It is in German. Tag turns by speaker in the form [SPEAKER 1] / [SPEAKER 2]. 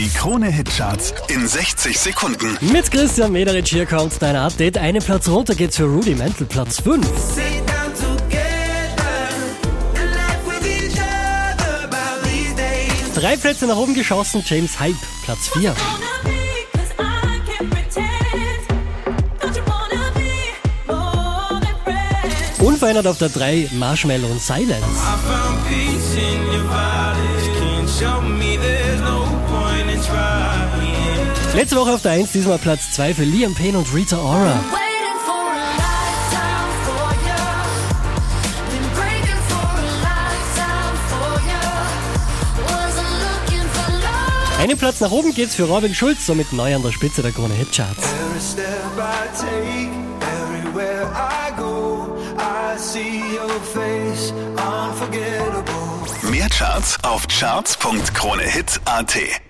[SPEAKER 1] Die Krone-Hitcharts in 60 Sekunden.
[SPEAKER 2] Mit Christian Mederich hier kommt dein Update. Einen Platz runter geht's für Rudy Mantle, Platz 5.
[SPEAKER 3] Sit down together and laugh with each other about these days.
[SPEAKER 2] Drei Plätze nach oben geschossen, James Hype, Platz 4.
[SPEAKER 4] wanna be, 'cause I can't pretend. Don't you wanna be more than friends?
[SPEAKER 2] Unverändert auf der 3, Marshmallow und Silence. Letzte Woche auf der 1, diesmal Platz 2 für Liam Payne und Rita Ora. Einen Platz nach oben geht's für Robin Schulz, somit neu an der Spitze der Krone Hitcharts.
[SPEAKER 1] Mehr Charts auf charts.kronehit.at.